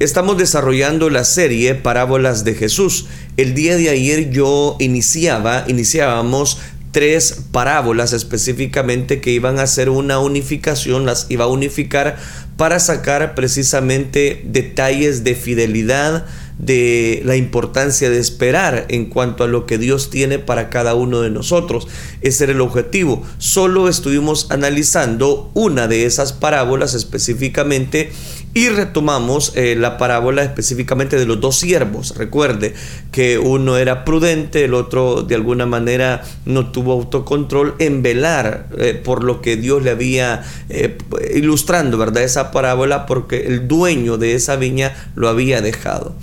Estamos desarrollando la serie Parábolas de Jesús. El día de ayer yo iniciaba, iniciábamos tres parábolas específicamente que iban a hacer una unificación, las iba a unificar para sacar precisamente detalles de fidelidad, de la importancia de esperar en cuanto a lo que Dios tiene para cada uno de nosotros. Ese era el objetivo. Solo estuvimos analizando una de esas parábolas específicamente y retomamos eh, la parábola específicamente de los dos siervos. Recuerde que uno era prudente, el otro de alguna manera no tuvo autocontrol en velar eh, por lo que Dios le había eh, ilustrando, ¿verdad? Esa parábola porque el dueño de esa viña lo había dejado.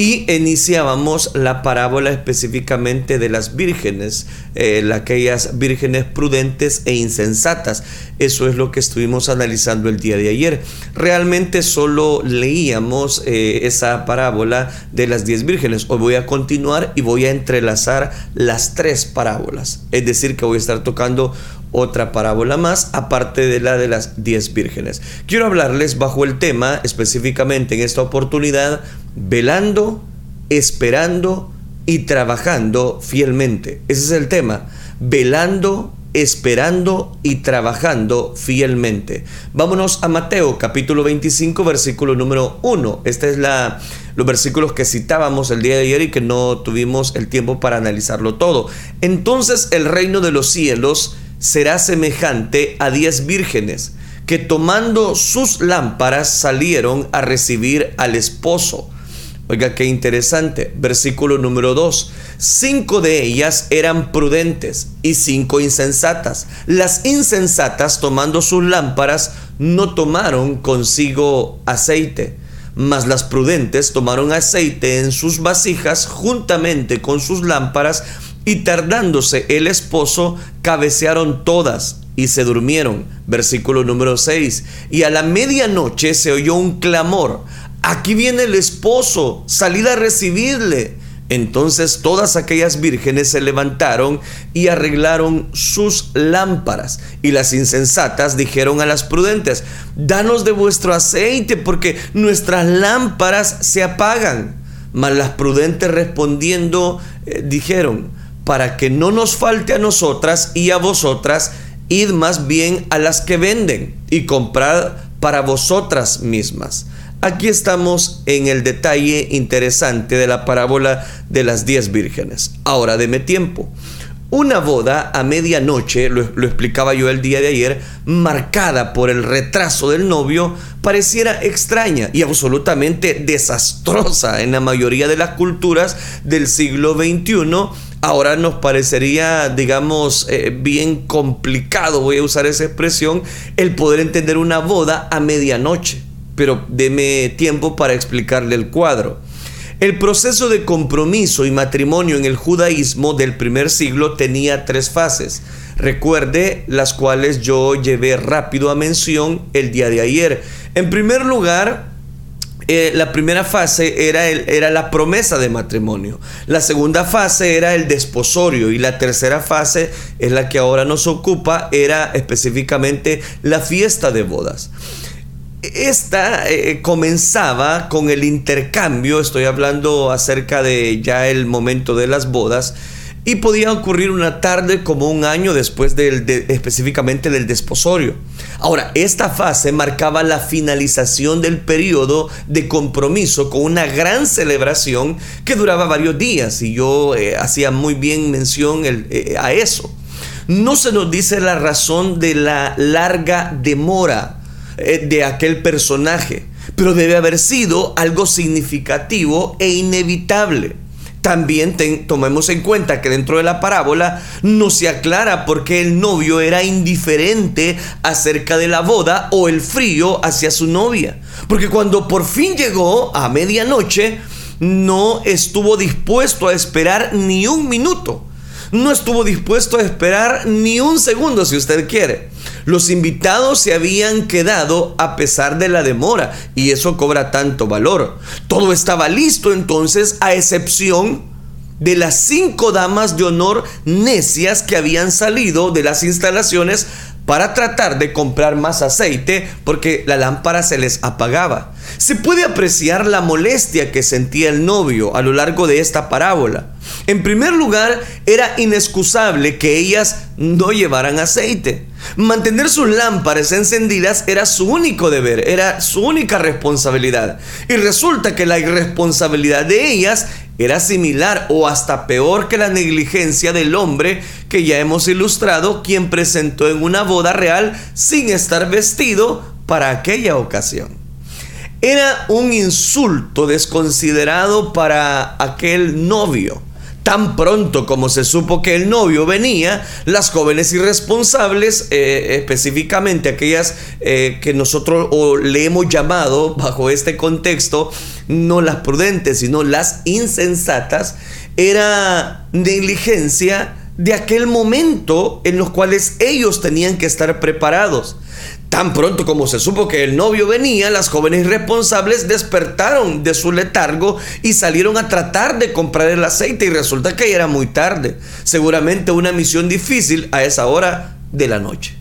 Y iniciábamos la parábola específicamente de las vírgenes, eh, aquellas vírgenes prudentes e insensatas. Eso es lo que estuvimos analizando el día de ayer. Realmente solo leíamos eh, esa parábola de las diez vírgenes. Hoy voy a continuar y voy a entrelazar las tres parábolas. Es decir, que voy a estar tocando otra parábola más, aparte de la de las diez vírgenes. Quiero hablarles bajo el tema, específicamente en esta oportunidad, velando, esperando y trabajando fielmente. Ese es el tema, velando, esperando y trabajando fielmente. Vámonos a Mateo capítulo 25 versículo número 1. Este es la los versículos que citábamos el día de ayer y que no tuvimos el tiempo para analizarlo todo. Entonces el reino de los cielos será semejante a diez vírgenes que tomando sus lámparas salieron a recibir al esposo. Oiga, qué interesante. Versículo número 2. Cinco de ellas eran prudentes y cinco insensatas. Las insensatas, tomando sus lámparas, no tomaron consigo aceite, mas las prudentes tomaron aceite en sus vasijas juntamente con sus lámparas y tardándose el esposo, cabecearon todas y se durmieron. Versículo número 6. Y a la medianoche se oyó un clamor. Aquí viene el esposo, salid a recibirle. Entonces todas aquellas vírgenes se levantaron y arreglaron sus lámparas. Y las insensatas dijeron a las prudentes, danos de vuestro aceite porque nuestras lámparas se apagan. Mas las prudentes respondiendo eh, dijeron, para que no nos falte a nosotras y a vosotras, id más bien a las que venden y comprad para vosotras mismas. Aquí estamos en el detalle interesante de la parábola de las diez vírgenes. Ahora deme tiempo. Una boda a medianoche, lo, lo, explicaba yo el día de ayer, marcada por el retraso del novio, pareciera extraña y absolutamente desastrosa en la mayoría de las culturas del siglo XXI ahora nos parecería, digamos, eh, bien complicado, voy a usar esa expresión, el poder entender una boda a medianoche. Pero deme tiempo para explicarle el cuadro. El proceso de compromiso y matrimonio en el judaísmo del primer siglo tenía tres fases. Recuerde las cuales yo llevé rápido a mención el día de ayer. En primer lugar, eh, la primera fase era, el, era la promesa de matrimonio, la segunda fase era el desposorio y la tercera fase es la que ahora nos ocupa, era específicamente la fiesta de bodas. Esta eh, comenzaba con el intercambio, estoy hablando acerca de ya el momento de las bodas, y podía ocurrir una tarde como un año después del, específicamente del desposorio. Ahora, esta fase marcaba la finalización del periodo de compromiso con una gran celebración que duraba varios días y yo eh, hacía muy bien mención eh, a eso. No se nos dice la razón de la larga demora de aquel personaje, pero debe haber sido algo significativo e inevitable. También tomemos en cuenta que dentro de la parábola no se aclara por qué el novio era indiferente acerca de la boda o el frío hacia su novia. Porque cuando por fin llegó a medianoche, no estuvo dispuesto a esperar ni un minuto. No estuvo dispuesto a esperar ni un segundo si usted quiere. Los invitados se habían quedado a pesar de la demora y eso cobra tanto valor. Todo estaba listo entonces a excepción de las cinco damas de honor necias que habían salido de las instalaciones para tratar de comprar más aceite porque la lámpara se les apagaba. Se puede apreciar la molestia que sentía el novio a lo largo de esta parábola. En primer lugar, era inexcusable que ellas no llevaran aceite. Mantener sus lámparas encendidas era su único deber, era su única responsabilidad. Y resulta que la irresponsabilidad de ellas era similar o hasta peor que la negligencia del hombre que ya hemos ilustrado, quien presentó en una boda real sin estar vestido para aquella ocasión. Era un insulto desconsiderado para aquel novio Tan pronto como se supo que el novio venía, las jóvenes irresponsables, eh, específicamente aquellas eh, que nosotros le hemos llamado bajo este contexto, no las prudentes, sino las insensatas, era negligencia de aquel momento en los cuales ellos tenían que estar preparados. Tan pronto como se supo que el novio venía, las jóvenes responsables despertaron de su letargo y salieron a tratar de comprar el aceite y resulta que ya era muy tarde. Seguramente una misión difícil a esa hora de la noche.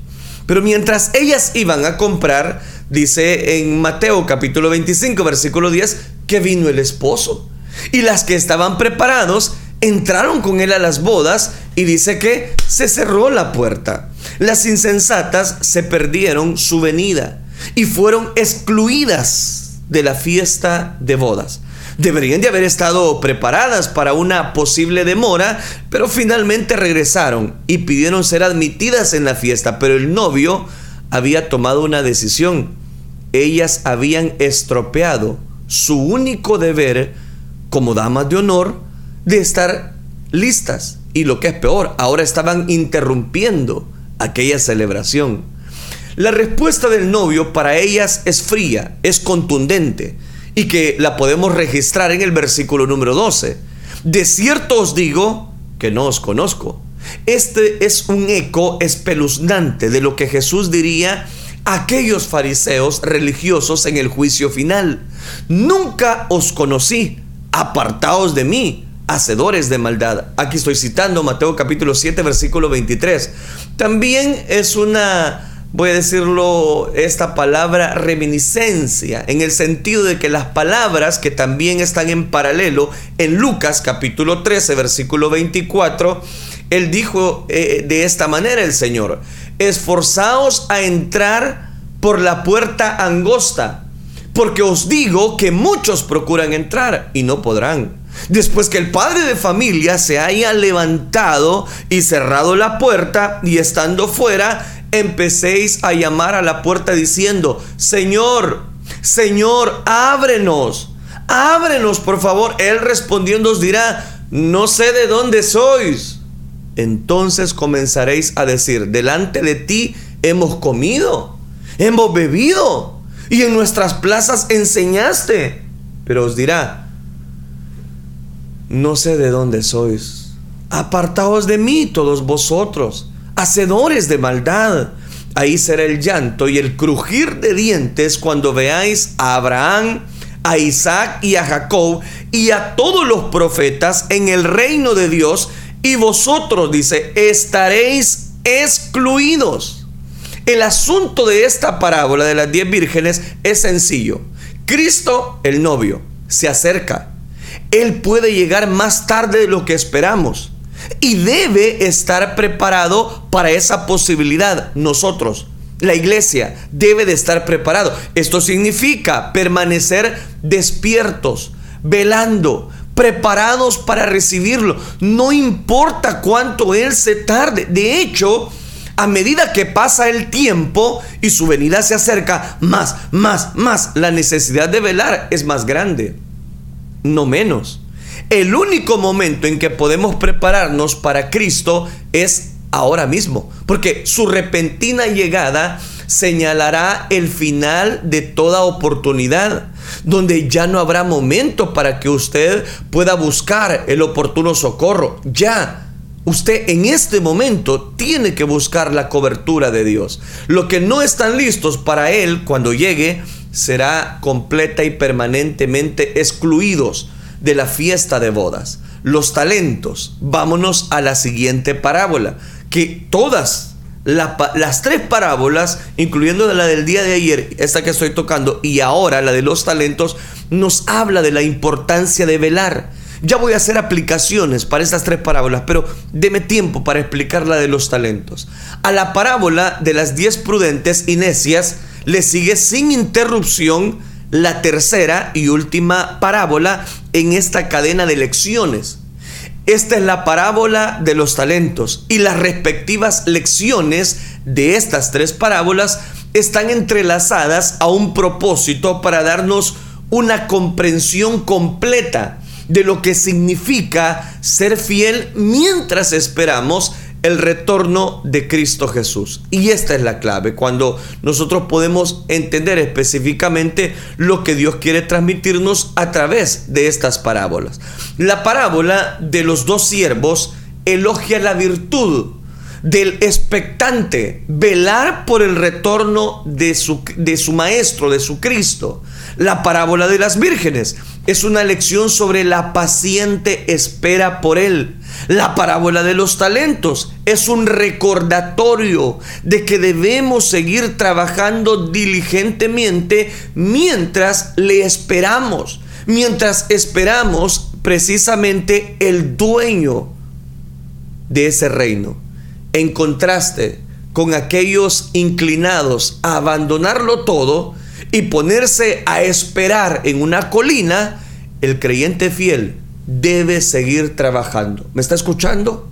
Pero mientras ellas iban a comprar, dice en Mateo capítulo 25 versículo 10 que vino el esposo. Y las que estaban preparados entraron con él a las bodas y dice que se cerró la puerta. Las insensatas se perdieron su venida y fueron excluidas de la fiesta de bodas. Deberían de haber estado preparadas para una posible demora, pero finalmente regresaron y pidieron ser admitidas en la fiesta, pero el novio había tomado una decisión. Ellas habían estropeado su único deber como damas de honor de estar listas. Y lo que es peor, ahora estaban interrumpiendo aquella celebración. La respuesta del novio para ellas es fría, es contundente y que la podemos registrar en el versículo número 12. De cierto os digo que no os conozco. Este es un eco espeluznante de lo que Jesús diría a aquellos fariseos religiosos en el juicio final. Nunca os conocí, apartaos de mí, hacedores de maldad. Aquí estoy citando Mateo capítulo 7, versículo 23. También es una, voy a decirlo, esta palabra reminiscencia, en el sentido de que las palabras que también están en paralelo en Lucas capítulo 13, versículo 24, él dijo eh, de esta manera el Señor, esforzaos a entrar por la puerta angosta, porque os digo que muchos procuran entrar y no podrán. Después que el padre de familia se haya levantado y cerrado la puerta y estando fuera, empecéis a llamar a la puerta diciendo, Señor, Señor, ábrenos, ábrenos por favor. Él respondiendo os dirá, no sé de dónde sois. Entonces comenzaréis a decir, delante de ti hemos comido, hemos bebido y en nuestras plazas enseñaste. Pero os dirá, no sé de dónde sois. Apartaos de mí todos vosotros, hacedores de maldad. Ahí será el llanto y el crujir de dientes cuando veáis a Abraham, a Isaac y a Jacob y a todos los profetas en el reino de Dios y vosotros, dice, estaréis excluidos. El asunto de esta parábola de las diez vírgenes es sencillo. Cristo, el novio, se acerca él puede llegar más tarde de lo que esperamos. Y debe estar preparado para esa posibilidad. Nosotros, la iglesia, debe de estar preparado. Esto significa permanecer despiertos, velando, preparados para recibirlo. No importa cuánto Él se tarde. De hecho, a medida que pasa el tiempo y su venida se acerca, más, más, más, la necesidad de velar es más grande no menos. El único momento en que podemos prepararnos para Cristo es ahora mismo, porque su repentina llegada señalará el final de toda oportunidad, donde ya no habrá momento para que usted pueda buscar el oportuno socorro. Ya. Usted en este momento tiene que buscar la cobertura de Dios. Lo que no están listos para Él cuando llegue será completa y permanentemente excluidos de la fiesta de bodas. Los talentos. Vámonos a la siguiente parábola, que todas las tres parábolas, incluyendo la del día de ayer, esta que estoy tocando, y ahora la de los talentos, nos habla de la importancia de velar. Ya voy a hacer aplicaciones para estas tres parábolas, pero deme tiempo para explicar la de los talentos. A la parábola de las diez prudentes y necias le sigue sin interrupción la tercera y última parábola en esta cadena de lecciones. Esta es la parábola de los talentos y las respectivas lecciones de estas tres parábolas están entrelazadas a un propósito para darnos una comprensión completa de lo que significa ser fiel mientras esperamos el retorno de Cristo Jesús. Y esta es la clave, cuando nosotros podemos entender específicamente lo que Dios quiere transmitirnos a través de estas parábolas. La parábola de los dos siervos elogia la virtud del expectante, velar por el retorno de su, de su maestro, de su Cristo. La parábola de las vírgenes es una lección sobre la paciente espera por Él. La parábola de los talentos es un recordatorio de que debemos seguir trabajando diligentemente mientras le esperamos, mientras esperamos precisamente el dueño de ese reino. En contraste con aquellos inclinados a abandonarlo todo, y ponerse a esperar en una colina, el creyente fiel debe seguir trabajando. ¿Me está escuchando?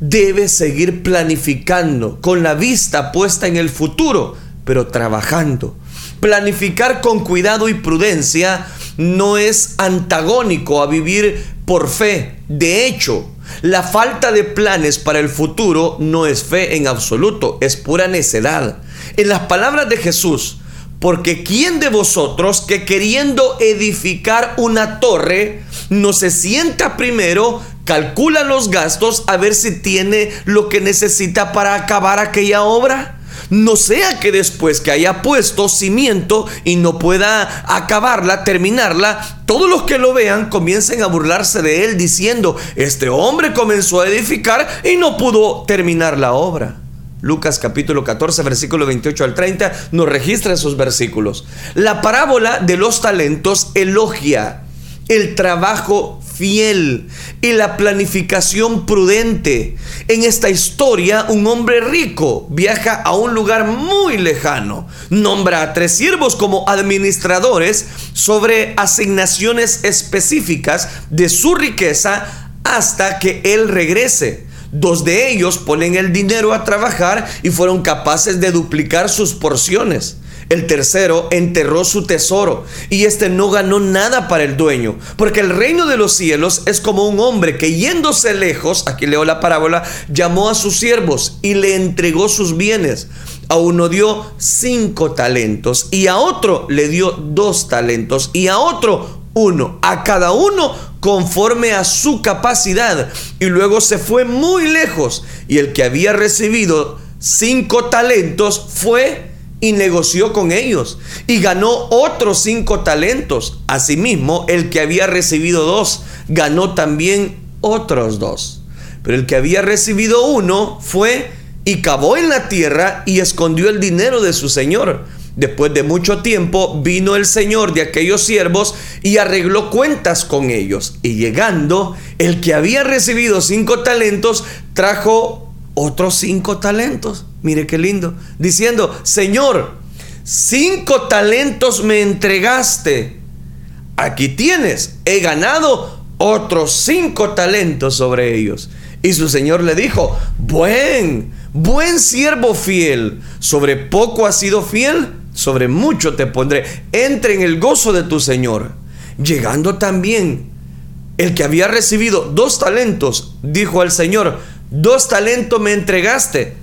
Debe seguir planificando con la vista puesta en el futuro, pero trabajando. Planificar con cuidado y prudencia no es antagónico a vivir por fe. De hecho, la falta de planes para el futuro no es fe en absoluto, es pura necedad. En las palabras de Jesús, porque ¿quién de vosotros que queriendo edificar una torre no se sienta primero, calcula los gastos a ver si tiene lo que necesita para acabar aquella obra? No sea que después que haya puesto cimiento y no pueda acabarla, terminarla, todos los que lo vean comiencen a burlarse de él diciendo, este hombre comenzó a edificar y no pudo terminar la obra. Lucas capítulo 14, versículo 28 al 30, nos registra esos versículos. La parábola de los talentos elogia el trabajo fiel y la planificación prudente. En esta historia, un hombre rico viaja a un lugar muy lejano, nombra a tres siervos como administradores sobre asignaciones específicas de su riqueza hasta que él regrese. Dos de ellos ponen el dinero a trabajar y fueron capaces de duplicar sus porciones. El tercero enterró su tesoro y este no ganó nada para el dueño, porque el reino de los cielos es como un hombre que yéndose lejos, aquí leo la parábola, llamó a sus siervos y le entregó sus bienes. A uno dio cinco talentos y a otro le dio dos talentos y a otro uno, a cada uno conforme a su capacidad. Y luego se fue muy lejos. Y el que había recibido cinco talentos fue y negoció con ellos. Y ganó otros cinco talentos. Asimismo, el que había recibido dos, ganó también otros dos. Pero el que había recibido uno fue y cavó en la tierra y escondió el dinero de su señor. Después de mucho tiempo vino el señor de aquellos siervos y arregló cuentas con ellos. Y llegando, el que había recibido cinco talentos trajo otros cinco talentos. Mire qué lindo. Diciendo, Señor, cinco talentos me entregaste. Aquí tienes, he ganado otros cinco talentos sobre ellos. Y su señor le dijo, buen, buen siervo fiel, sobre poco has sido fiel sobre mucho te pondré. Entre en el gozo de tu Señor. Llegando también el que había recibido dos talentos, dijo al Señor, dos talentos me entregaste.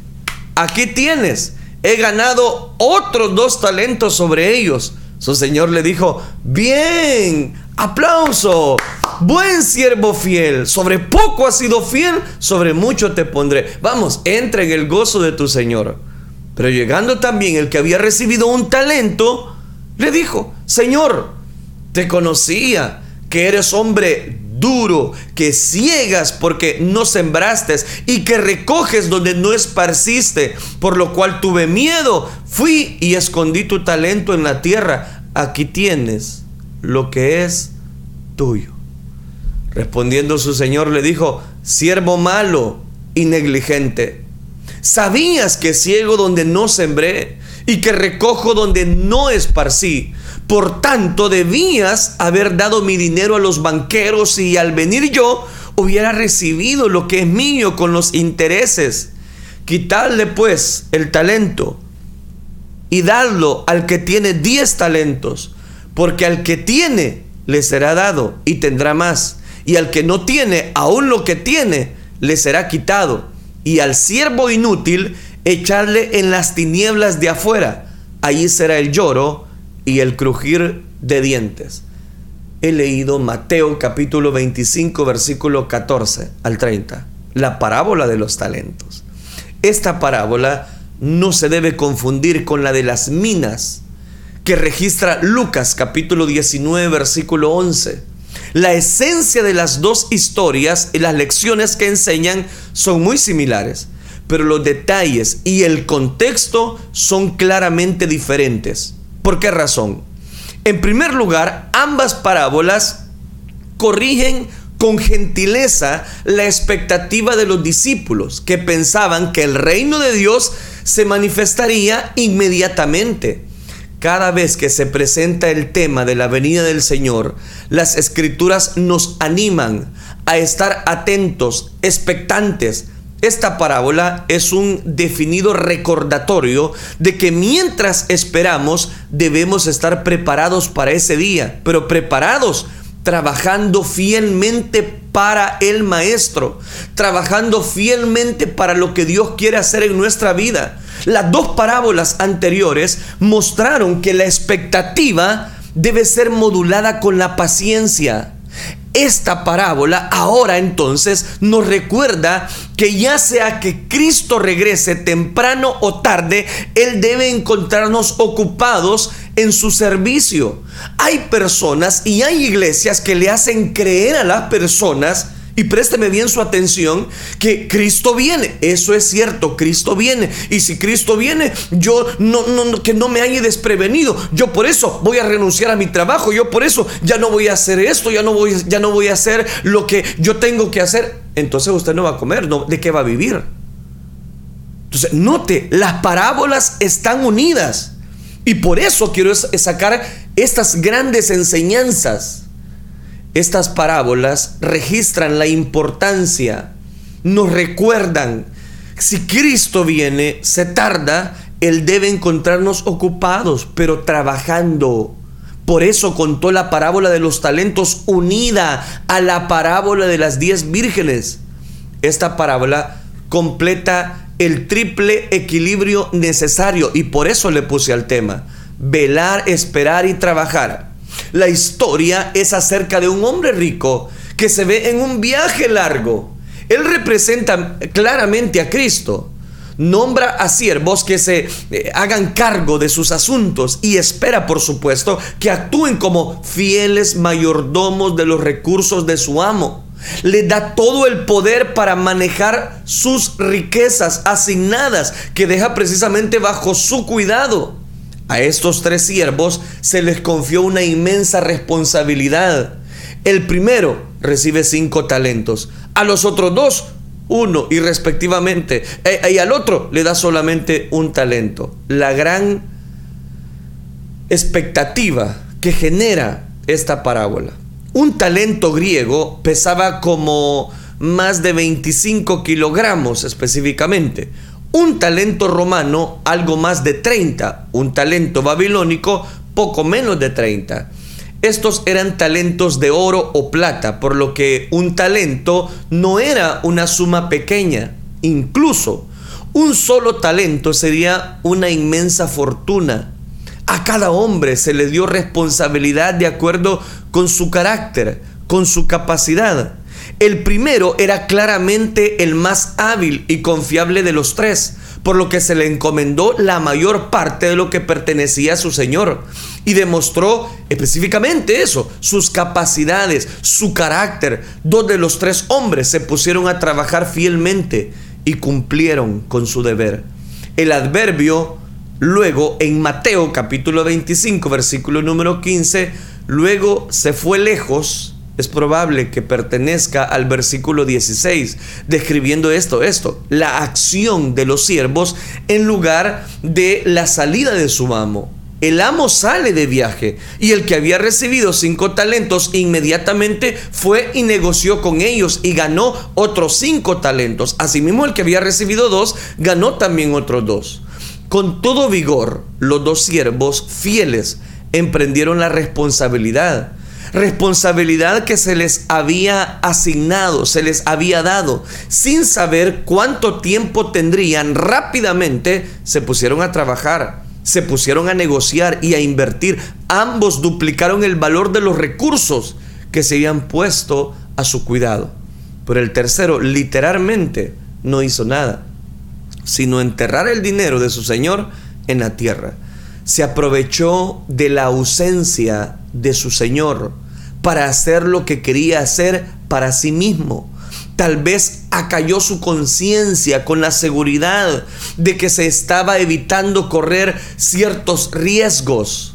Aquí tienes. He ganado otros dos talentos sobre ellos. Su Señor le dijo, bien, aplauso, buen siervo fiel, sobre poco has sido fiel, sobre mucho te pondré. Vamos, entra en el gozo de tu Señor. Pero llegando también el que había recibido un talento, le dijo, Señor, te conocía que eres hombre duro, que ciegas porque no sembraste y que recoges donde no esparciste, por lo cual tuve miedo, fui y escondí tu talento en la tierra. Aquí tienes lo que es tuyo. Respondiendo su señor le dijo, siervo malo y negligente, ¿sabías que ciego donde no sembré y que recojo donde no esparcí? Por tanto, debías haber dado mi dinero a los banqueros y al venir yo hubiera recibido lo que es mío con los intereses. Quitarle pues el talento y darlo al que tiene diez talentos, porque al que tiene le será dado y tendrá más, y al que no tiene, aún lo que tiene, le será quitado, y al siervo inútil echarle en las tinieblas de afuera, allí será el lloro y el crujir de dientes. He leído Mateo capítulo 25 versículo 14 al 30, la parábola de los talentos. Esta parábola no se debe confundir con la de las minas que registra Lucas capítulo 19 versículo 11. La esencia de las dos historias y las lecciones que enseñan son muy similares, pero los detalles y el contexto son claramente diferentes. ¿Por qué razón? En primer lugar, ambas parábolas corrigen con gentileza la expectativa de los discípulos que pensaban que el reino de Dios se manifestaría inmediatamente. Cada vez que se presenta el tema de la venida del Señor, las escrituras nos animan a estar atentos, expectantes, esta parábola es un definido recordatorio de que mientras esperamos debemos estar preparados para ese día, pero preparados trabajando fielmente para el Maestro, trabajando fielmente para lo que Dios quiere hacer en nuestra vida. Las dos parábolas anteriores mostraron que la expectativa debe ser modulada con la paciencia. Esta parábola ahora entonces nos recuerda que ya sea que Cristo regrese temprano o tarde, Él debe encontrarnos ocupados en su servicio. Hay personas y hay iglesias que le hacen creer a las personas y présteme bien su atención que Cristo viene. Eso es cierto, Cristo viene. Y si Cristo viene, yo no, que no me haya desprevenido. Yo por eso voy a renunciar a mi trabajo. Yo por eso ya no voy a hacer esto, ya no voy, ya no voy a hacer lo que yo tengo que hacer. Entonces usted no va a comer, ¿de qué va a vivir? Entonces, note, las parábolas están unidas. Y por eso quiero sacar estas grandes enseñanzas estas parábolas registran la importancia, nos recuerdan, si Cristo viene, se tarda, Él debe encontrarnos ocupados, pero trabajando. Por eso contó la parábola de los talentos unida a la parábola de las diez vírgenes. Esta parábola completa el triple equilibrio necesario y por eso le puse al tema, velar, esperar y trabajar. La historia es acerca de un hombre rico que se ve en un viaje largo. Él representa claramente a Cristo. Nombra a siervos que se eh, hagan cargo de sus asuntos y espera, por supuesto, que actúen como fieles mayordomos de los recursos de su amo. Le da todo el poder para manejar sus riquezas asignadas que deja precisamente bajo su cuidado. A estos tres siervos se les confió una inmensa responsabilidad. El primero recibe cinco talentos, a los otros dos uno y respectivamente, e, y al otro le da solamente un talento. La gran expectativa que genera esta parábola. Un talento griego pesaba como más de 25 kilogramos específicamente. Un talento romano, algo más de 30. Un talento babilónico, poco menos de 30. Estos eran talentos de oro o plata, por lo que un talento no era una suma pequeña. Incluso un solo talento sería una inmensa fortuna. A cada hombre se le dio responsabilidad de acuerdo con su carácter, con su capacidad. El primero era claramente el más hábil y confiable de los tres, por lo que se le encomendó la mayor parte de lo que pertenecía a su señor. Y demostró específicamente eso, sus capacidades, su carácter. Dos de los tres hombres se pusieron a trabajar fielmente y cumplieron con su deber. El adverbio, luego en Mateo capítulo 25, versículo número 15, luego se fue lejos es probable que pertenezca al versículo 16, describiendo esto, esto, la acción de los siervos en lugar de la salida de su amo. El amo sale de viaje y el que había recibido cinco talentos inmediatamente fue y negoció con ellos y ganó otros cinco talentos. Asimismo el que había recibido dos ganó también otros dos. Con todo vigor, los dos siervos fieles emprendieron la responsabilidad responsabilidad que se les había asignado, se les había dado, sin saber cuánto tiempo tendrían, rápidamente se pusieron a trabajar, se pusieron a negociar y a invertir. Ambos duplicaron el valor de los recursos que se habían puesto a su cuidado. Pero el tercero literalmente no hizo nada, sino enterrar el dinero de su señor en la tierra. Se aprovechó de la ausencia de su señor para hacer lo que quería hacer para sí mismo. Tal vez acalló su conciencia con la seguridad de que se estaba evitando correr ciertos riesgos.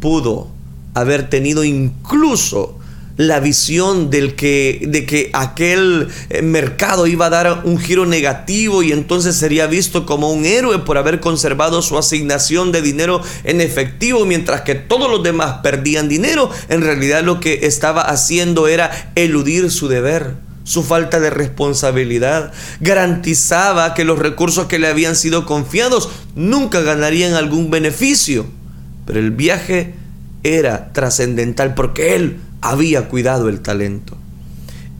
Pudo haber tenido incluso la visión del que, de que aquel eh, mercado iba a dar un giro negativo y entonces sería visto como un héroe por haber conservado su asignación de dinero en efectivo, mientras que todos los demás perdían dinero, en realidad lo que estaba haciendo era eludir su deber su falta de responsabilidad, garantizaba que los recursos que le habían sido confiados nunca ganarían algún beneficio. Pero el viaje era trascendental porque él había cuidado el talento.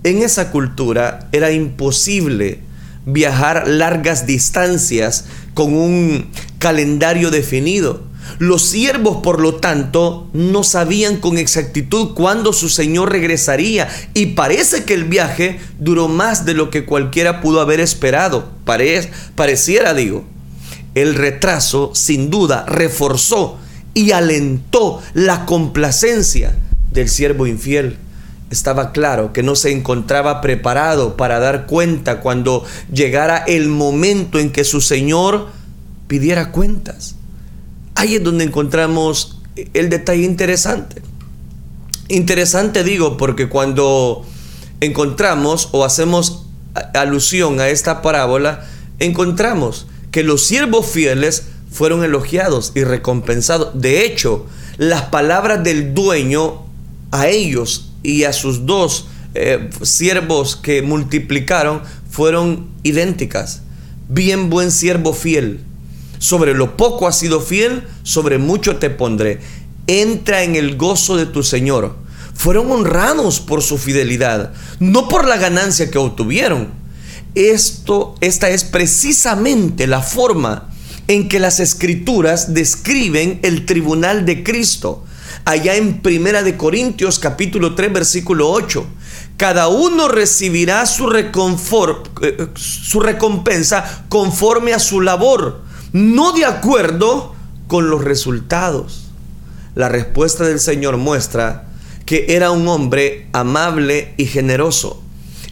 En esa cultura era imposible viajar largas distancias con un calendario definido. Los siervos, por lo tanto, no sabían con exactitud cuándo su señor regresaría y parece que el viaje duró más de lo que cualquiera pudo haber esperado. pareciera, digo. El retraso, sin duda, reforzó y alentó la complacencia del siervo infiel. Estaba claro que no se encontraba preparado para dar cuenta cuando llegara el momento en que su Señor pidiera cuentas. Ahí es donde encontramos el detalle interesante. Interesante digo porque cuando encontramos o hacemos alusión a esta parábola, encontramos que los siervos fieles fueron elogiados y recompensados. De hecho, las palabras del dueño a ellos y a sus dos eh, siervos que multiplicaron fueron idénticas. Bien buen siervo fiel. Sobre lo poco has sido fiel, sobre mucho te pondré. Entra en el gozo de tu Señor. Fueron honrados por su fidelidad, no por la ganancia que obtuvieron. Esto, esta es precisamente la forma en que las escrituras describen el tribunal de Cristo allá en Primera de Corintios capítulo 3 versículo 8. Cada uno recibirá su, eh, su recompensa conforme a su labor, no de acuerdo con los resultados. La respuesta del Señor muestra que era un hombre amable y generoso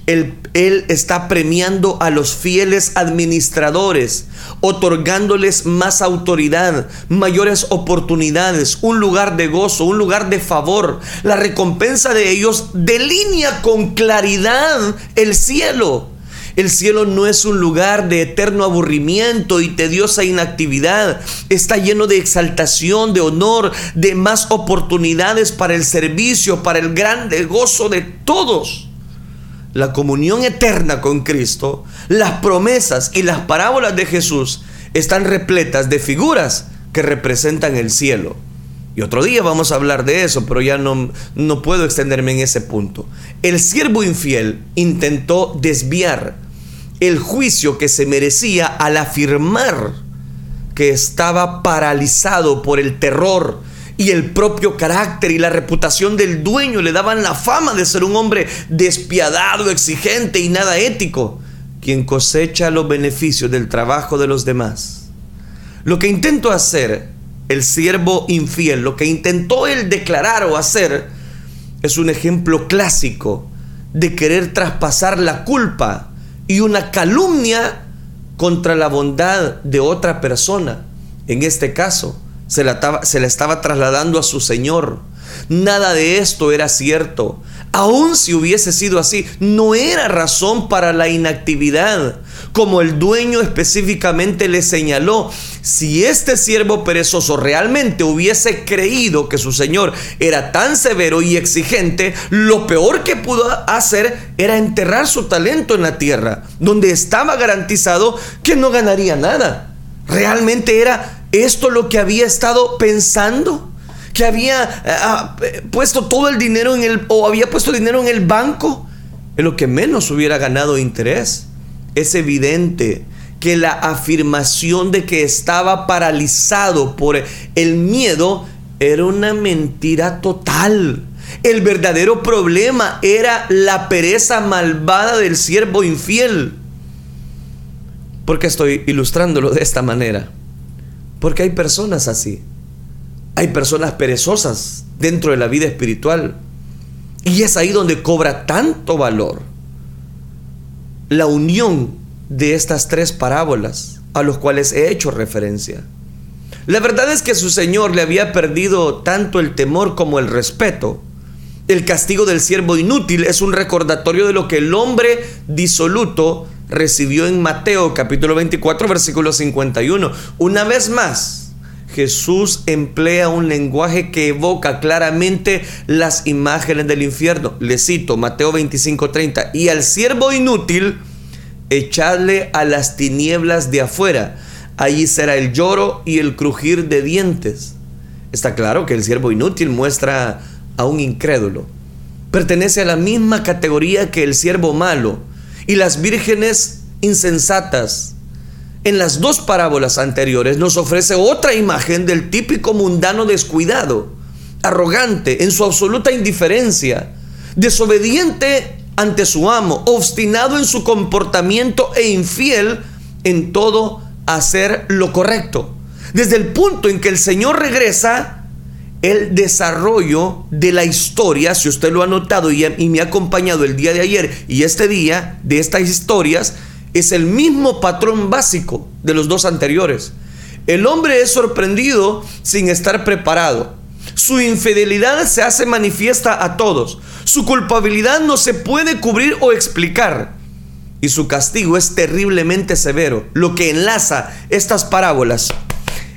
él, está premiando a los fieles administradores, otorgándoles más autoridad, mayores oportunidades, un lugar de gozo, un lugar de favor. La recompensa de ellos delinea con claridad el cielo. El cielo no es un lugar de eterno aburrimiento y tediosa inactividad. Está lleno de exaltación, de honor, de más oportunidades para el servicio, para el grande gozo de todos la comunión eterna con Cristo, las promesas y las parábolas de Jesús están repletas de figuras que representan el cielo. Y otro día vamos a hablar de eso, pero ya no, no puedo extenderme en ese punto. El siervo infiel intentó desviar el juicio que se merecía al afirmar que estaba paralizado por el terror y el propio carácter y la reputación del dueño le daban la fama de ser un hombre despiadado, exigente y nada ético. quien cosecha los beneficios del trabajo de los demás. Lo que intentó hacer el siervo infiel, lo que intentó él declarar o hacer, es un ejemplo clásico de querer traspasar la culpa y una calumnia contra la bondad de otra persona. En este caso, se la, estaba, se estaba trasladando a su Señor. Nada de esto era cierto. Aun si hubiese sido así, no era razón para la inactividad, como el dueño específicamente le señaló. Si este siervo perezoso realmente hubiese creído que su señor era tan severo y exigente, lo peor que pudo hacer era enterrar su talento en la tierra, donde estaba garantizado que no ganaría nada. Realmente era esto lo que había estado pensando que había eh, ah, puesto todo el dinero en el, o había puesto dinero en el banco, en lo que menos hubiera ganado interés. Es evidente que la afirmación de que estaba paralizado por el miedo era una mentira total. El verdadero problema era la pereza malvada del siervo infiel. ¿Por qué estoy ilustrándolo de esta manera? Porque hay personas así. Hay personas perezosas dentro de la vida espiritual. Y es ahí donde cobra tanto valor la unión de estas tres parábolas a los cuales he hecho referencia. La verdad es que su Señor le había perdido tanto el temor como el respeto. El castigo del siervo inútil es un recordatorio de lo que el hombre disoluto recibió en Mateo capítulo 24 versículo 51. Una vez más, Jesús emplea un lenguaje que evoca claramente las imágenes del infierno. Le cito Mateo 25:30, y al siervo inútil, echadle a las tinieblas de afuera. Allí será el lloro y el crujir de dientes. Está claro que el siervo inútil muestra a un incrédulo. Pertenece a la misma categoría que el siervo malo y las vírgenes insensatas en las dos parábolas anteriores nos ofrece otra imagen del típico mundano descuidado, arrogante en su absoluta indiferencia, desobediente ante su amo, obstinado en su comportamiento e infiel en todo hacer lo correcto. Desde el punto en que el Señor regresa, el desarrollo de la historia, si usted lo ha notado y, me ha acompañado el día de ayer y este día de estas historias, es el mismo patrón básico de los dos anteriores. El hombre es sorprendido sin estar preparado. Su infidelidad se hace manifiesta a todos. Su culpabilidad no se puede cubrir o explicar. Y su castigo es terriblemente severo. Lo que enlaza estas parábolas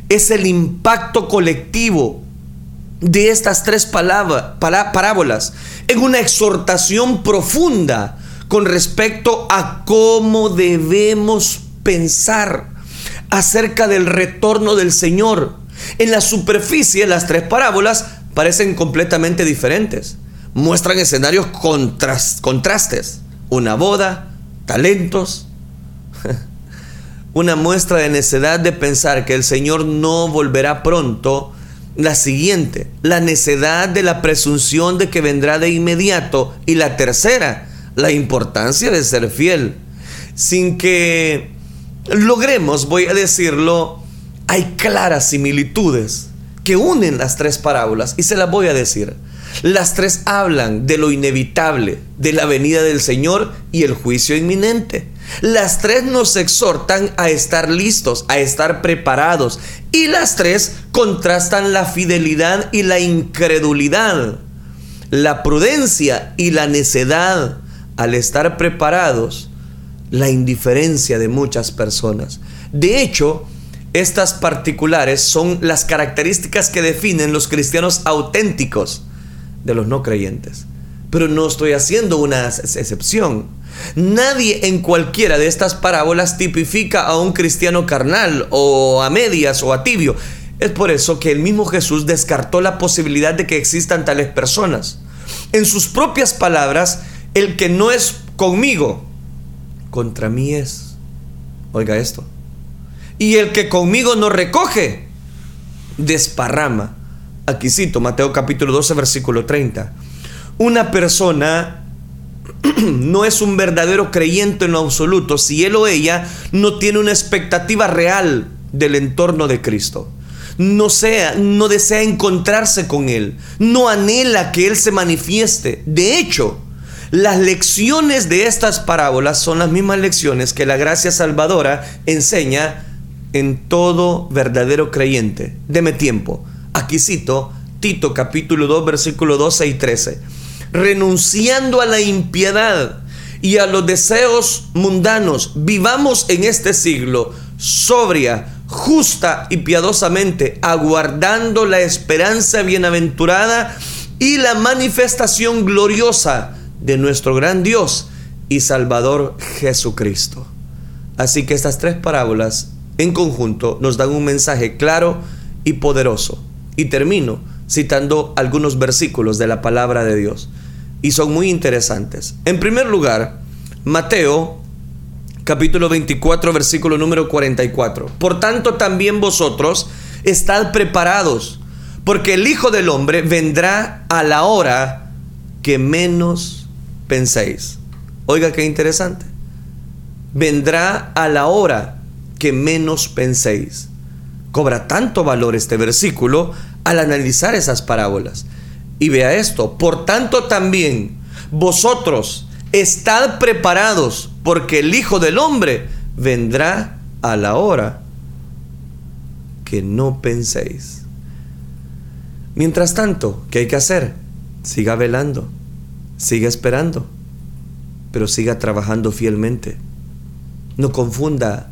es el impacto colectivo de estas tres parábolas en una exhortación profunda con respecto a cómo debemos pensar acerca del retorno del Señor. En la superficie, las tres parábolas parecen completamente diferentes. Muestran escenarios contrastes. Una boda, talentos. Una muestra de necedad de pensar que el Señor no volverá pronto. La siguiente, la necedad de la presunción de que vendrá de inmediato. Y la tercera, la importancia de ser fiel. Sin que logremos, voy a decirlo, hay claras similitudes que unen las tres parábolas y se las voy a decir. Las tres hablan de lo inevitable, de la venida del Señor y el juicio inminente. Las tres nos exhortan a estar listos, a estar preparados. Y las tres contrastan la fidelidad y la incredulidad, la prudencia y la necedad, al estar preparados, la indiferencia de muchas personas. De hecho, estas particulares son las características que definen los cristianos auténticos de los no creyentes. Pero no estoy haciendo una excepción. Nadie en cualquiera de estas parábolas tipifica a un cristiano carnal o a medias o a tibio. Es por eso que el mismo Jesús descartó la posibilidad de que existan tales personas. En sus propias palabras, el que no es conmigo, contra mí es. Oiga esto. Y el que conmigo no recoge, desparrama. Aquí cito Mateo capítulo 12, versículo 30. Una persona no es un verdadero creyente en lo absoluto si él o ella no tiene una expectativa real del entorno de Cristo. No, sea, no desea encontrarse con Él, no anhela que Él se manifieste. De hecho, las lecciones de estas parábolas son las mismas lecciones que la gracia salvadora enseña en todo verdadero creyente. Deme tiempo. Aquí cito Tito capítulo 2 versículo 12 y 13. Renunciando a la impiedad y a los deseos mundanos, vivamos en este siglo sobria, justa y piadosamente, aguardando la esperanza bienaventurada y la manifestación gloriosa de nuestro gran Dios y Salvador Jesucristo. Así que estas tres parábolas en conjunto nos dan un mensaje claro y poderoso. Y termino citando algunos versículos de la palabra de Dios. Y son muy interesantes. En primer lugar, Mateo capítulo 24, versículo número 44. Por tanto, también vosotros estad preparados, porque el Hijo del Hombre vendrá a la hora que menos penséis. Oiga qué interesante. Vendrá a la hora que menos penséis. Cobra tanto valor este versículo al analizar esas parábolas. Y vea esto, por tanto también vosotros estad preparados, porque el Hijo del Hombre vendrá a la hora que no penséis. Mientras tanto, ¿qué hay que hacer? Siga velando, siga esperando, pero siga trabajando fielmente. No confunda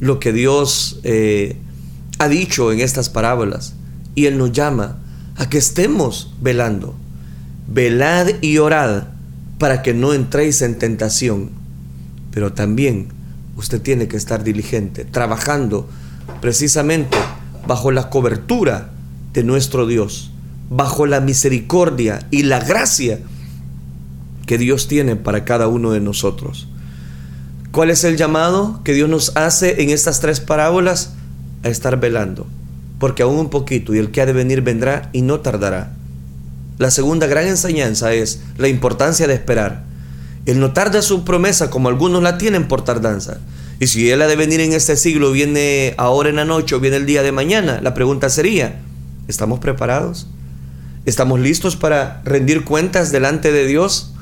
lo que Dios eh, ha dicho en estas parábolas. Y Él nos llama a que estemos velando. Velad y orad para que no entréis en tentación. Pero también usted tiene que estar diligente, trabajando precisamente bajo la cobertura de nuestro Dios, bajo la misericordia y la gracia que Dios tiene para cada uno de nosotros. ¿Cuál es el llamado que Dios nos hace en estas tres parábolas? A estar velando, porque aún un poquito y el que ha de venir vendrá y no tardará. La segunda gran enseñanza es la importancia de esperar. El no tarda su promesa como algunos la tienen por tardanza. Y si Él ha de venir en este siglo, viene ahora en la noche o viene el día de mañana, la pregunta sería, ¿estamos preparados? ¿Estamos listos para rendir cuentas delante de Dios?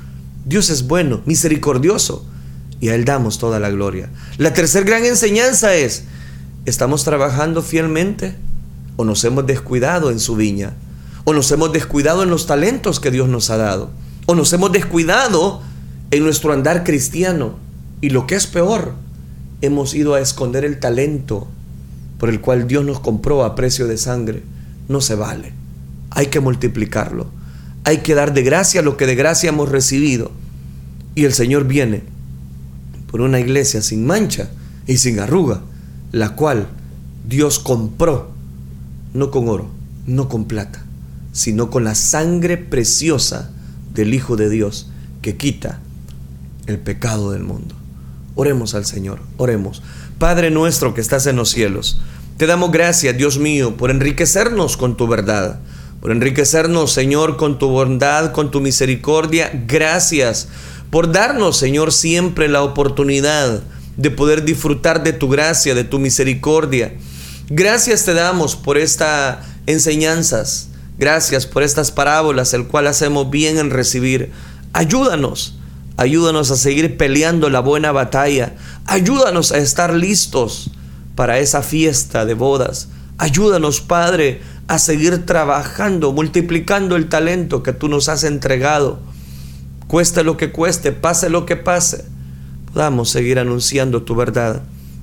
Dios es bueno, misericordioso, y a Él damos toda la gloria. La tercera gran enseñanza es, ¿estamos trabajando fielmente o nos hemos descuidado en su viña? o nos hemos descuidado en los talentos que Dios nos ha dado, o nos hemos descuidado en nuestro andar cristiano. Y lo que es peor, hemos ido a esconder el talento por el cual Dios nos compró a precio de sangre. No se vale. Hay que multiplicarlo. Hay que dar de gracia lo que de gracia hemos recibido. Y el Señor viene por una iglesia sin mancha y sin arruga, la cual Dios compró, no con oro, no con plata, sino con la sangre preciosa del Hijo de Dios que quita el pecado del mundo. Oremos al Señor, oremos. Padre nuestro que estás en los cielos, te damos gracias, Dios mío, por enriquecernos con tu verdad, por enriquecernos, Señor, con tu bondad, con tu misericordia. Gracias por darnos, Señor, siempre la oportunidad de poder disfrutar de tu gracia, de tu misericordia. Gracias te damos por estas enseñanzas Gracias por estas parábolas, el cual hacemos bien en recibir. Ayúdanos, ayúdanos a seguir peleando la buena batalla. Ayúdanos a estar listos para esa fiesta de bodas. Ayúdanos, Padre, a seguir trabajando, multiplicando el talento que tú nos has entregado. Cueste lo que cueste, pase lo que pase, podamos seguir anunciando tu verdad.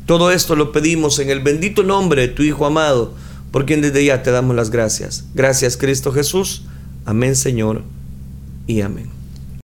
Todo esto lo pedimos en el bendito nombre de tu Hijo amado por quien desde ya te damos las gracias. Gracias Cristo Jesús. Amén Señor y amén.